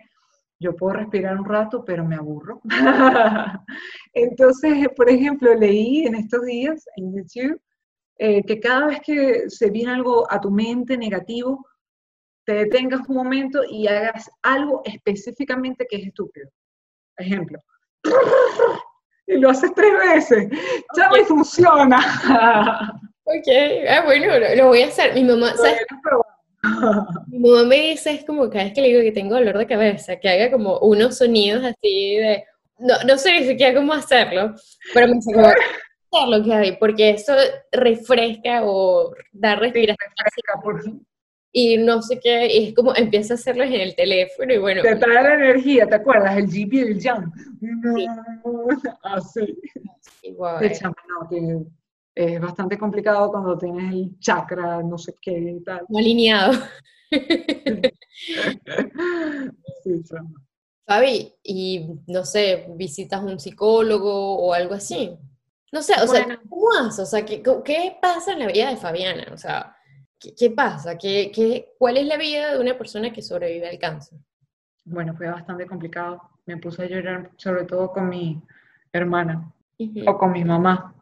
yo puedo respirar un rato, pero me aburro. Entonces, por ejemplo, leí en estos días en YouTube eh, que cada vez que se viene algo a tu mente negativo, te detengas un momento y hagas algo específicamente que es estúpido. Ejemplo. Y lo haces tres veces. Ya me funciona. Ok, ah, bueno, lo, voy a hacer. Mi mamá, ¿sabes? Mi mamá me dice, es como cada vez que le digo que tengo dolor de cabeza, que haga como unos sonidos así de, no, no sé ni siquiera cómo hacerlo, pero me dice como, hacerlo que hay, porque eso refresca o da respiración. Y no sé qué, y es como empieza a hacerlo en el teléfono y bueno. Te trae la energía, ¿te acuerdas? El GP y el Jam. Así. Igual. no, es bastante complicado cuando tienes el chakra, no sé qué y tal. No alineado. sí, Fabi, y no sé, visitas un psicólogo o algo así. No sé, o sea, ¿cómo haces? O sea, ¿qué, ¿qué, pasa en la vida de Fabiana? O sea, ¿qué, qué pasa? ¿Qué, ¿Qué, cuál es la vida de una persona que sobrevive al cáncer? Bueno, fue bastante complicado. Me puse a llorar, sobre todo con mi hermana o con mi mamá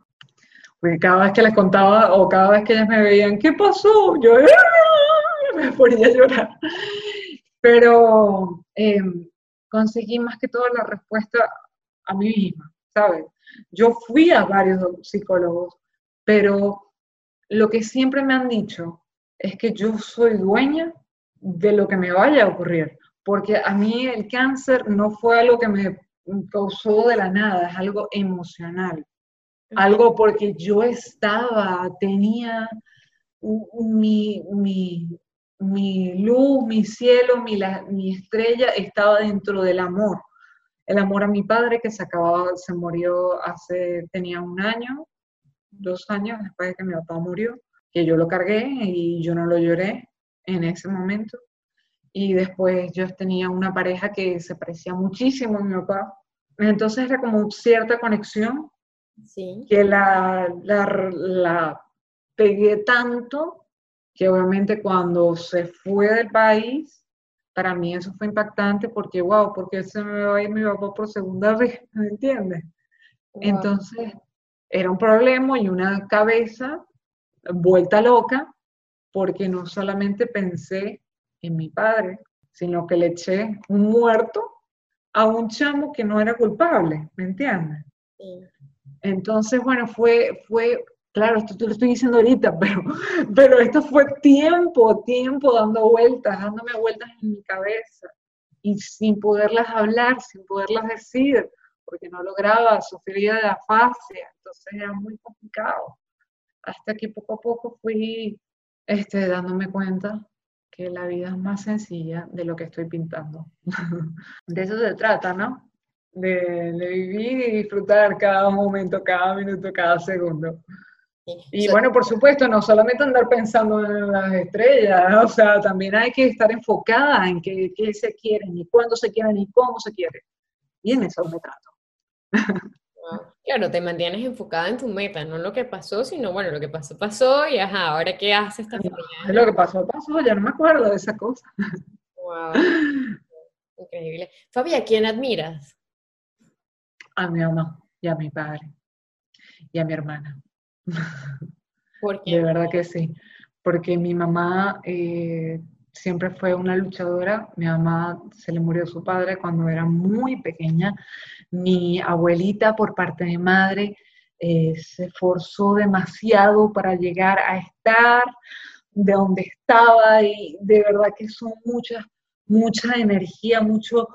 cada vez que les contaba o cada vez que ellas me veían, ¿qué pasó? Yo me ponía a llorar. Pero em, conseguí más que todo la respuesta a mí misma, ¿sabes? Yo fui a varios psicólogos, pero lo que siempre me han dicho es que yo soy dueña de lo que me vaya a ocurrir, porque a mí el cáncer no fue algo que me causó de la nada, es algo emocional algo porque yo estaba, tenía mi, luz, mi cielo, mi, mi, estrella estaba dentro del amor. El amor a mi padre que se acababa, se murió hace, tenía un año, dos años después de que mi papá murió, que yo lo cargué y yo no lo lloré en ese momento. Y después yo tenía una pareja que se parecía muchísimo a mi papá. Entonces era como cierta conexión Sí. que la, la, la pegué tanto que obviamente cuando se fue del país, para mí eso fue impactante porque, wow, porque se me va a ir mi papá por segunda vez, ¿me entiendes? Wow. Entonces, era un problema y una cabeza vuelta loca, porque no solamente pensé en mi padre, sino que le eché un muerto a un chamo que no era culpable, ¿me entiendes? Sí. Entonces, bueno, fue, fue, claro, esto te lo estoy diciendo ahorita, pero, pero esto fue tiempo, tiempo dando vueltas, dándome vueltas en mi cabeza y sin poderlas hablar, sin poderlas decir, porque no lograba, sufría de afasia, entonces era muy complicado. Hasta que poco a poco fui este, dándome cuenta que la vida es más sencilla de lo que estoy pintando. De eso se trata, ¿no? De, de vivir y disfrutar cada momento, cada minuto, cada segundo. Y bueno, por supuesto, no solamente andar pensando en las estrellas, o sea, también hay que estar enfocada en qué, qué se quieren y cuándo se quieren y cómo se quieren. Y en eso me trato. wow. Claro, te mantienes enfocada en tu meta, no lo que pasó, sino bueno, lo que pasó, pasó y ajá, ahora qué hace esta familia. Es lo que pasó, pasó, ya no me acuerdo de esa cosa. Wow. Increíble. Fabi, ¿a quién admiras? A mi mamá y a mi padre y a mi hermana. Porque De verdad que sí, porque mi mamá eh, siempre fue una luchadora. Mi mamá se le murió su padre cuando era muy pequeña. Mi abuelita, por parte de madre, eh, se esforzó demasiado para llegar a estar de donde estaba y de verdad que son muchas, mucha energía, mucho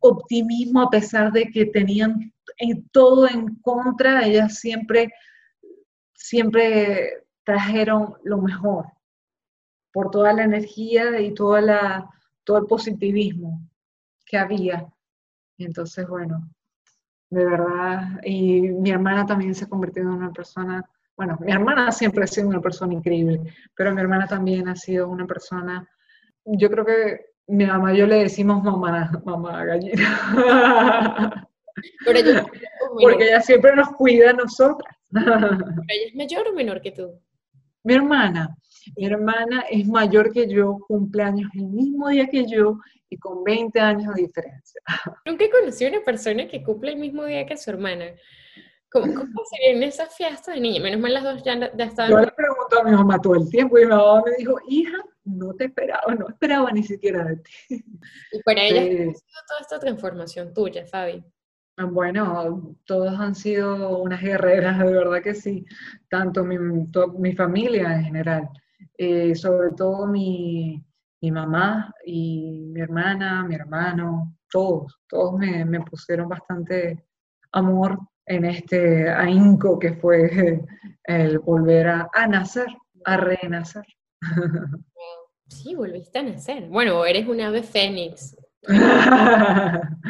optimismo a pesar de que tenían en todo en contra, ellas siempre, siempre trajeron lo mejor por toda la energía y toda la, todo el positivismo que había. Entonces, bueno, de verdad, y mi hermana también se ha convertido en una persona, bueno, mi hermana siempre ha sido una persona increíble, pero mi hermana también ha sido una persona, yo creo que mi mamá y yo le decimos mamá, mamá gallina, pero ella, es porque ella siempre nos cuida a nosotras. ella es mayor o menor que tú. Mi hermana, mi hermana es mayor que yo, cumpleaños el mismo día que yo y con 20 años de diferencia. Nunca he conocido a una persona que cumple el mismo día que su hermana. ¿Cómo, cómo serían esas fiestas de niña? Menos mal las dos ya, ya Yo estaban. le pregunto a mi mamá todo el tiempo y mi mamá me dijo, hija, no te esperaba, no esperaba ni siquiera de ti. Y para ella Sí. ha sido toda esta transformación tuya, Fabi. Bueno, todos han sido unas guerreras, de verdad que sí, tanto mi, to- mi familia en general, eh, sobre todo mi, mi mamá y mi hermana, mi hermano, todos, todos me, me pusieron bastante amor en este ahínco que fue el volver a, a nacer, a renacer. Sí, volviste a nacer. Bueno, eres un ave fénix.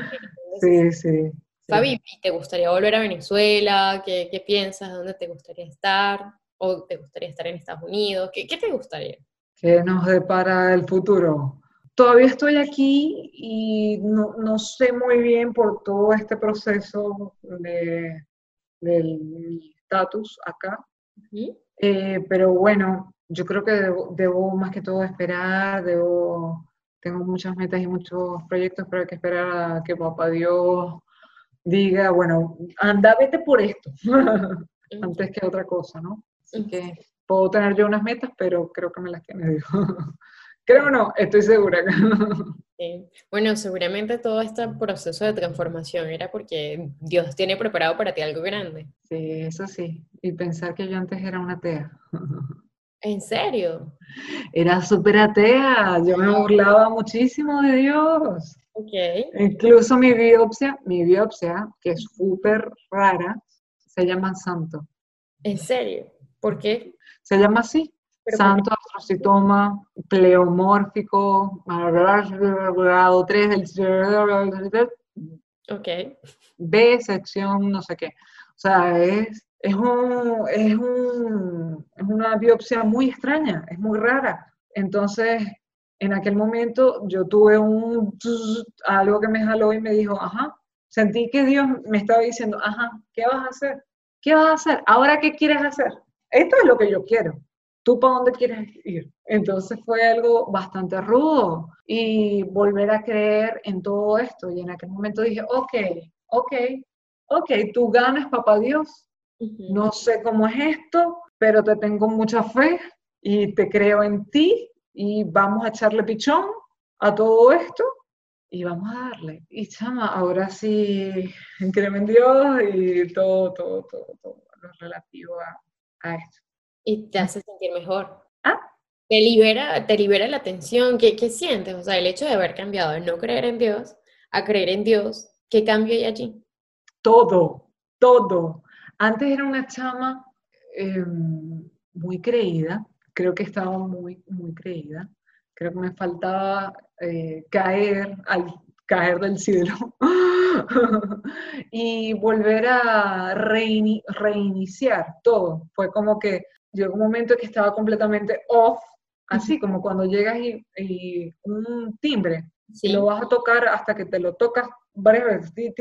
Sí, sí. sí. Fabi, ¿y ¿te gustaría volver a Venezuela? ¿Qué, qué piensas? ¿Dónde te gustaría estar? ¿O te gustaría estar en Estados Unidos? ¿Qué, qué te gustaría? ¿Qué nos depara el futuro? Todavía estoy aquí y no, no sé muy bien por todo este proceso de, del estatus acá, Ujú. Eh, pero bueno, yo creo que debo, debo más que todo esperar, debo, tengo muchas metas y muchos proyectos, pero hay que esperar a que papá Dios diga, bueno, anda, vete por esto, antes que otra cosa, ¿no? Así que puedo tener yo unas metas, pero creo que me las tiene Dios. Creo no, estoy segura. Sí. Bueno, seguramente todo este proceso de transformación era porque Dios tiene preparado para ti algo grande. Sí, eso sí. Y pensar que yo antes era una atea. ¿En serio? Era súper atea, yo me burlaba muchísimo de Dios. Ok. Incluso mi biopsia, mi biopsia, que es súper rara, se llama santo. ¿En serio? ¿Por qué? Se llama así, santo astrocitoma pleomórfico, grado 3 del Ok. B, sección no sé qué. O sea, es es, un, es, un, es una biopsia muy extraña, es muy rara. Entonces, en aquel momento yo tuve un algo que me jaló y me dijo, ajá, sentí que Dios me estaba diciendo, ajá, ¿qué vas a hacer? ¿Qué vas a hacer? ¿Ahora qué quieres hacer? Esto es lo que yo quiero. ¿Tú para dónde quieres ir? Entonces fue algo bastante rudo y volver a creer en todo esto. Y en aquel momento dije, ok, ok, ok, tú ganas, papá Dios. No sé cómo es esto, pero te tengo mucha fe y te creo en ti y vamos a echarle pichón a todo esto y vamos a darle. Y chama, ahora sí, creo en Dios y todo, todo, todo, todo lo relativo a, esto. Y te hace sentir mejor. ¿Ah? Te libera, te libera la tensión. ¿Qué, ¿Qué sientes? O sea, el hecho de haber cambiado de no creer en Dios a creer en Dios, ¿qué cambio hay allí? Todo, todo. Antes era una chama em, muy creída, creo que estaba muy, muy creída. Creo que me faltaba eh, caer, al caer del cielo y volver a reiniciar todo. Fue como que llegó un momento que estaba completamente off, así como cuando llegas y, un timbre, y lo vas a tocar hasta que te lo tocas varias veces,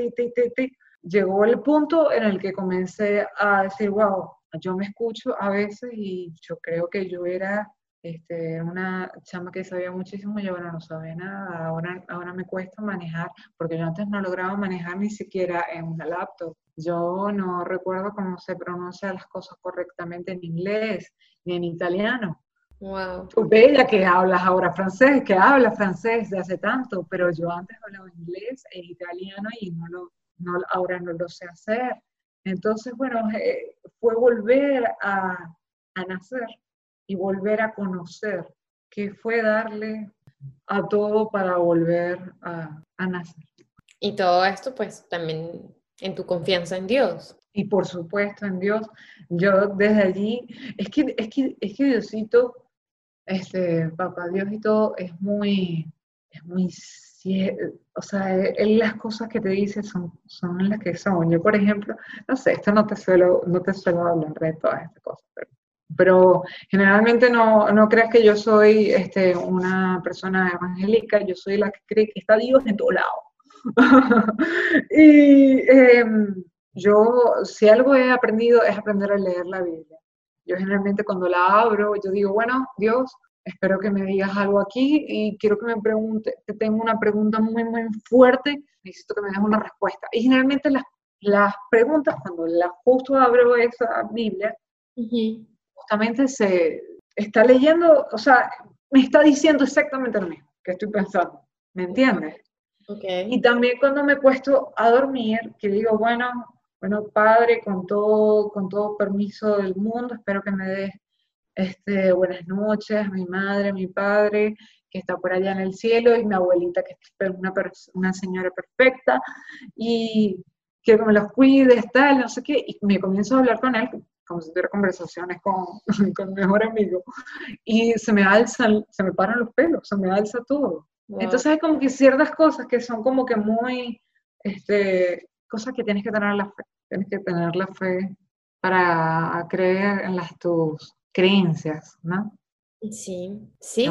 llegó el punto en el que comencé a decir, wow, yo me escucho a veces y yo creo que yo era este, una chama que sabía muchísimo y ahora no sabía nada, ahora, ahora me cuesta manejar, porque yo antes no lograba manejar ni siquiera en una laptop. Yo no recuerdo cómo se pronuncia las cosas correctamente en inglés ni en italiano. Wow. Tú bella que hablas ahora francés, que hablas francés de hace tanto, pero yo antes hablaba inglés e italiano y no lo, no, ahora no lo sé hacer. Entonces, bueno, eh, fue volver a, nacer y volver a conocer, que fue darle a todo para volver a, nacer. Y todo esto, pues, también en tu confianza en Dios. Y por supuesto en Dios, yo desde allí, es que, es que, es que Diosito, este, papá Dios y todo, es muy, es muy o sea, él las cosas que te dice son, son las que son. Yo, por ejemplo, no sé, esto no te suelo, no te suelo hablar de todas estas cosas, pero, generalmente no, no, creas que yo soy este, una persona evangélica, yo soy la que cree que está Dios en todo lado. y em, yo, si algo he aprendido, es aprender a leer la Biblia. Yo generalmente cuando la abro, yo digo, bueno, Dios, espero que me digas algo aquí y quiero que me pregunte, que tengo una pregunta muy, muy fuerte, necesito que me des una respuesta. Y generalmente las, las preguntas, cuando la justo abro esa Biblia, justamente se está leyendo, o sea, me está diciendo exactamente lo mismo que estoy pensando, ¿me entiendes? Okay. Y también cuando me puesto a dormir, que digo, bueno, bueno, Padre, con todo, con todo permiso del mundo, espero que me des este, buenas noches, mi madre, mi padre, que está por allá en el cielo, y mi abuelita, que es una, una señora perfecta, y que me los cuides, tal, no sé qué, y me comienzo a hablar con él, como si tuviera conversaciones con, con mi mejor amigo, y se me alzan, se me paran los pelos, se me alza todo. Entonces hay como que ciertas cosas que son como que muy, este, cosas que tienes que tener la fe, tienes que tener la fe para creer en las tus creencias, ¿no? Sí, sí,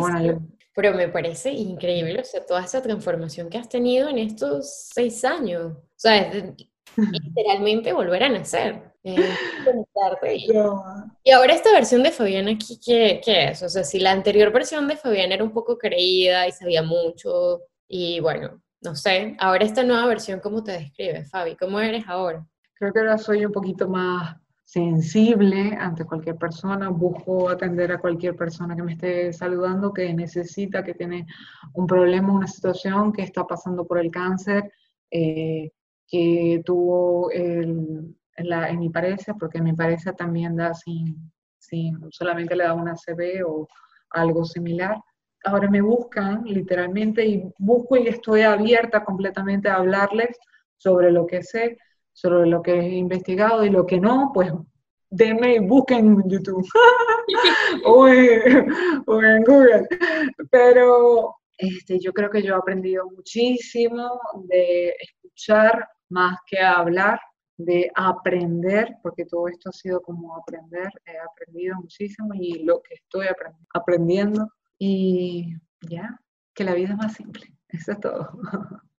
pero me parece increíble, o sea, toda esa transformación que has tenido en estos seis años, o sea, es literalmente volver a nacer. Eh, y, ahora esta versión de Fabián aquí, ¿qué, ¿qué, es? O sea, si la anterior versión de Fabián era un poco creída y sabía mucho, y bueno, no sé, ahora esta nueva versión, ¿cómo te describe, Fabi? ¿Cómo eres ahora? Creo que ahora soy un poquito más sensible ante cualquier persona, busco atender a cualquier persona que me esté saludando, que necesita, que tiene un problema, una situación, que está pasando por el cáncer, eh, que tuvo en, mi pareja, porque mi pareja también da sin, sin, solamente le da una CB o algo similar. Ahora me buscan literalmente y busco y estoy abierta completamente a hablarles sobre lo que sé, sobre lo que he investigado y lo que no, pues denme y busquen en YouTube o, en, Google. Pero este, yo creo que yo he aprendido muchísimo de escuchar más que hablar. de aprender, porque todo esto ha sido como aprender, he aprendido muchísimo y lo que estoy aprendiendo y ya, que la vida es más simple, eso es todo.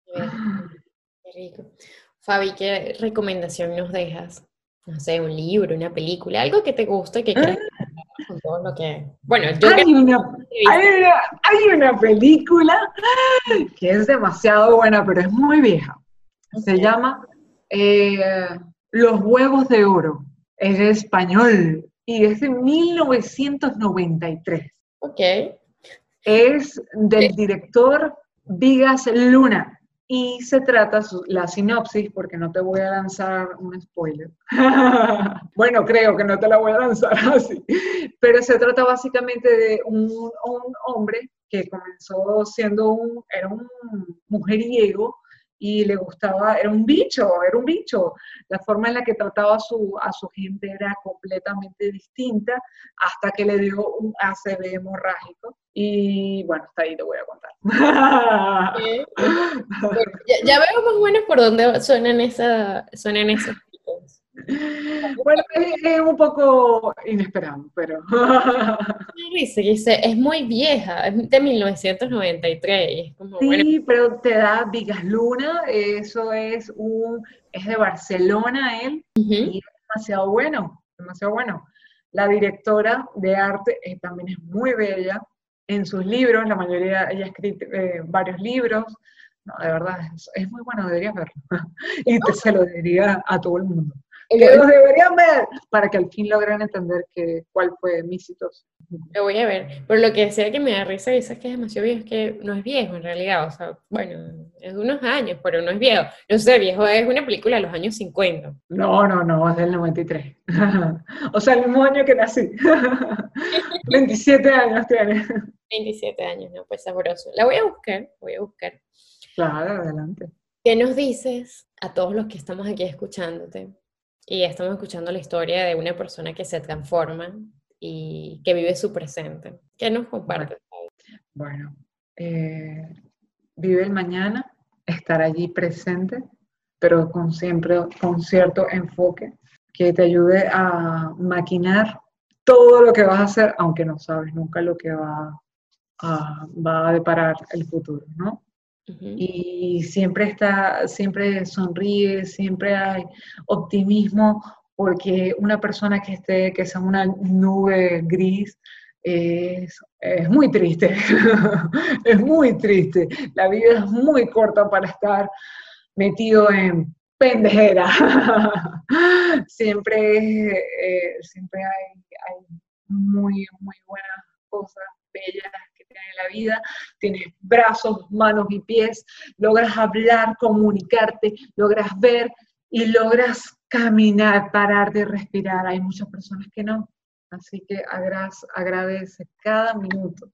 Qué rico. Fabi, ¿qué recomendación nos dejas? No sé, un libro, una película, algo que te guste, que ah. con todo lo que... Bueno, yo hay, una, hay, una, película que es demasiado buena, pero es muy vieja. Se llama eh, Los huevos de oro. Es español y es de 1993. Ok. Es del director Vigas Luna. Y se trata, la sinopsis, porque no te voy a lanzar un spoiler. bueno, creo que no te la voy a lanzar así. Pero se trata básicamente de un, un hombre que comenzó siendo un, era un mujeriego y le gustaba, era un bicho, era un bicho. La forma en la que trataba a su, a su gente era completamente distinta hasta que le dio un ACV hemorrágico. Y bueno, hasta ahí te voy a contar. ya, veo más o menos por dónde suenan, esa, suenan esos bueno, es, un poco inesperado, pero... Dice, es muy vieja, es de 1993. sí, pero te da Vigas Luna, eso es un, es de Barcelona él, y es demasiado bueno, demasiado bueno. La directora de arte eh, también es muy bella, en sus libros, la mayoría, ella ha escrito eh, varios libros, no, de verdad, es, muy bueno, deberías verlo. y te, se lo diría a todo el mundo que los deberían ver para que al fin logren entender que, cuál fue mi situación. Lo voy a ver, pero lo que decía que me da risa es que es demasiado viejo, es que no es viejo en realidad, o sea, bueno, es de unos años, pero no es viejo. No sé, viejo es una película de los años 50. No, no, no, es del 93. o sea, el mismo año que nací. 27 años tiene. 27 años, no, pues sabroso. La voy a buscar, voy a buscar. Claro, adelante. ¿Qué nos dices a todos los que estamos aquí escuchándote? Y estamos escuchando la historia de una persona que se transforma y que vive su presente. ¿Qué nos comparte? Bueno, eh, vive el mañana, estar allí presente, pero con siempre con cierto enfoque que te ayude a maquinar todo lo que vas a hacer, aunque no sabes nunca lo que va a, va a deparar el futuro, ¿no? Y siempre está, siempre sonríe, siempre hay optimismo, porque una persona que esté, que sea una nube gris, es, es muy triste, es muy triste. La vida es muy corta para estar metido en pendejera. siempre, eh, siempre hay, hay muy, muy buenas cosas bellas en la vida, tienes brazos, manos y pies, logras hablar, comunicarte, logras ver y logras caminar, parar de respirar. Hay muchas personas que no, así que agradece cada minuto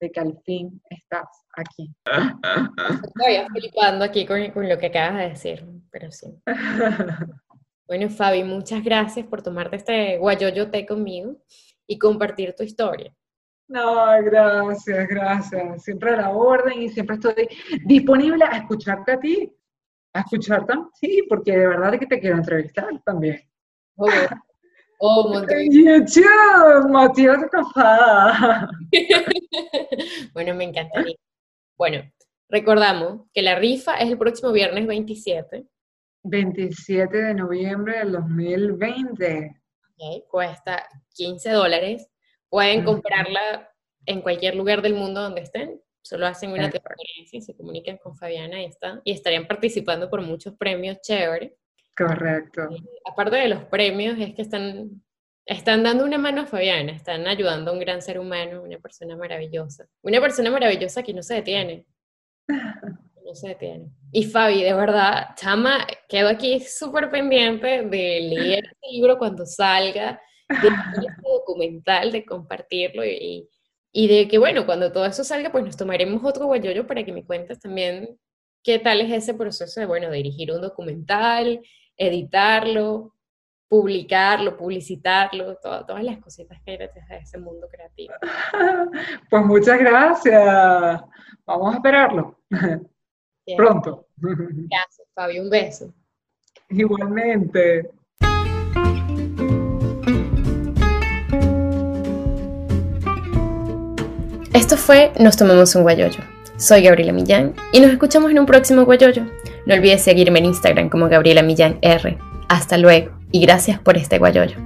de que al fin estás aquí. Estoy flipando aquí con, con, lo que acabas de decir, pero sí. Bueno, Fabi, muchas gracias por tomarte este guayoyo té conmigo y compartir tu historia. No, gracias, gracias. Siempre a la orden y siempre estoy disponible a escucharte a ti. A escucharte, sí, porque de verdad que te quiero entrevistar también. Oh, oh Cafá. bueno, me encantaría. Bueno, recordamos que la rifa es el próximo viernes 27. 27 de noviembre del 2020. Okay, cuesta 15 dólares Pueden comprarla en cualquier lugar del mundo donde estén. Solo hacen una conferencia y se comunican con Fabiana y está. Y estarían participando por muchos premios chévere. Correcto. aparte de los premios, es que están, están dando una mano a Fabiana, están ayudando a un gran ser humano, una persona maravillosa. Una persona maravillosa que no se detiene. No se detiene. Y Fabi, de verdad, chama, quedo aquí súper pendiente de leer el libro cuando salga de este documental, de compartirlo y, y, de que, bueno, cuando todo eso salga, pues nos tomaremos otro guayoyo para que me cuentes también qué tal es ese proceso de, bueno, dirigir un documental, editarlo, publicarlo, publicitarlo, todas las cositas que hay detrás de ese mundo creativo. Pues muchas gracias. Vamos a esperarlo. Pronto. Gracias, Fabio. Un beso. Igualmente. Fue Nos tomamos un guayoyo. Soy Gabriela Millán y nos escuchamos en un próximo guayoyo. No olvides seguirme en Instagram como Gabriela Millán R. Hasta luego y gracias por este guayoyo.